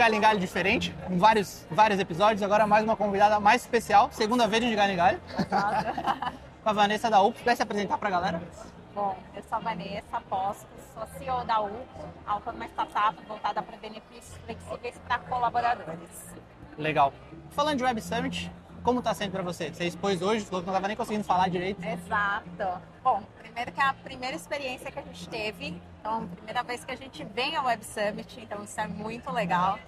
galho em galho diferente, com vários, vários episódios. Agora mais uma convidada mais especial, segunda vez de galho em galho. com a Vanessa da UP. Quer se apresentar pra galera? Bom, eu sou a Vanessa Postos, sou CEO da. A é uma startup voltada para benefícios flexíveis para colaboradores. Legal. Falando de Web Summit, como está sendo para você? Você expôs hoje, falou que não estava nem conseguindo falar direito. Exato. Bom, primeiro que é a primeira experiência que a gente teve, então primeira vez que a gente vem ao Web Summit, então isso é muito legal.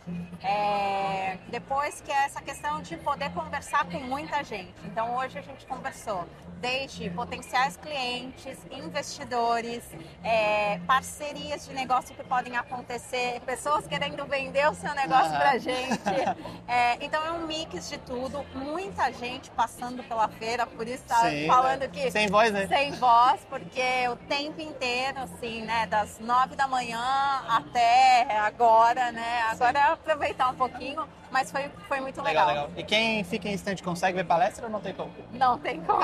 É... Depois que é essa questão de poder conversar com muita gente. Então hoje a gente conversou desde potenciais clientes, investidores, é, parcerias de negócio que podem acontecer, pessoas querendo vender o seu negócio para gente. Então é um mix de tudo, muita gente passando pela feira, por isso tá Sim, falando que sem voz, né? Sem voz, porque o tempo inteiro, assim, né, das nove da manhã até agora, né? Agora é aproveitar um pouquinho mas foi, foi muito legal. legal. legal. E quem fica em instante consegue ver palestra ou não tem como? Não tem como.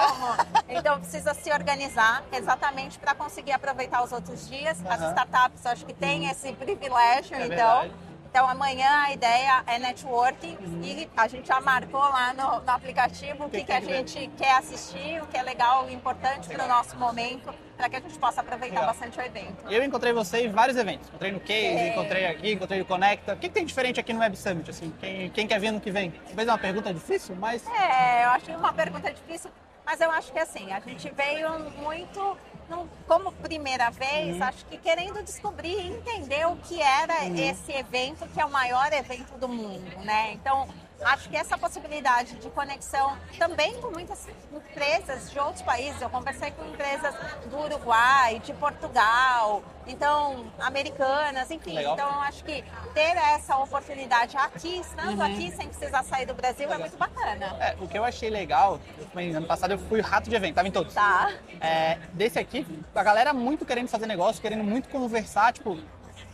então precisa se organizar exatamente para conseguir aproveitar os outros dias. As startups acho que têm uhum. esse privilégio, é então. Verdade. Então amanhã a ideia é networking uhum. e a gente já marcou lá no, no aplicativo o que, que, que, a gente ver? quer assistir, o que é legal e importante para o nosso momento, para que a gente possa aproveitar legal. bastante o evento. Eu encontrei você em vários eventos. Encontrei no Case, é. encontrei aqui, encontrei no Conecta. O que, que, tem diferente aqui no Web Summit? Assim, quem, quem quer vir no que vem? Talvez é uma pergunta difícil, mas. É, eu acho uma pergunta difícil, mas eu acho que assim, a gente veio muito não, como primeira vez, uhum. acho que querendo descobrir e entender o que era uhum. esse evento, que é o maior evento do mundo, né? Então, acho que essa possibilidade de conexão também com muitas empresas de outros países. Eu conversei com empresas do Uruguai, de Portugal, então americanas, enfim. Legal. Então acho que ter essa oportunidade aqui, estando uhum. aqui sem precisar sair do Brasil, é legal. é muito bacana. É, o que eu achei legal, ano passado eu fui rato de evento, tava em todos. Tá. É, desse aqui, a galera muito querendo fazer negócio, querendo muito conversar, tipo,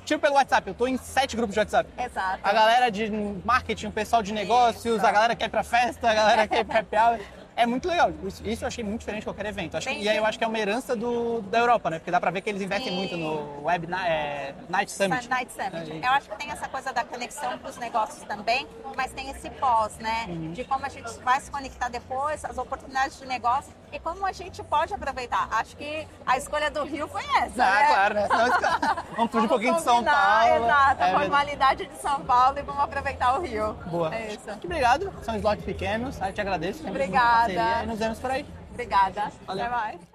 Tipo pelo WhatsApp, eu tô em sete grupos de WhatsApp. Exato. A galera de marketing, o pessoal de negócios, Isso. a galera que quer ir pra festa, a galera que quer ir pra happy hour é muito legal. Isso, eu achei muito diferente de qualquer evento. Acho e aí eu acho que é uma herança do, da Europa, né? Porque dá pra ver que eles investem Sim. muito no Web é, Night Summit. Night Summit. É, eu acho que tem essa coisa da conexão pros negócios também, mas tem esse pós, né? Uhum. De como a gente vai se conectar depois, as oportunidades de negócio e como a gente pode aproveitar. Acho que a escolha do Rio foi essa. Ah, né? claro, né? vamos fugir um pouquinho de São Paulo. Exato, é, a formalidade de São Paulo e vamos aproveitar o Rio. Boa. É isso. Muito obrigado. São slots pequenos. Eu te agradeço. Obrigada. E nos vemos por aí. Obrigada. Valeu. Até mais.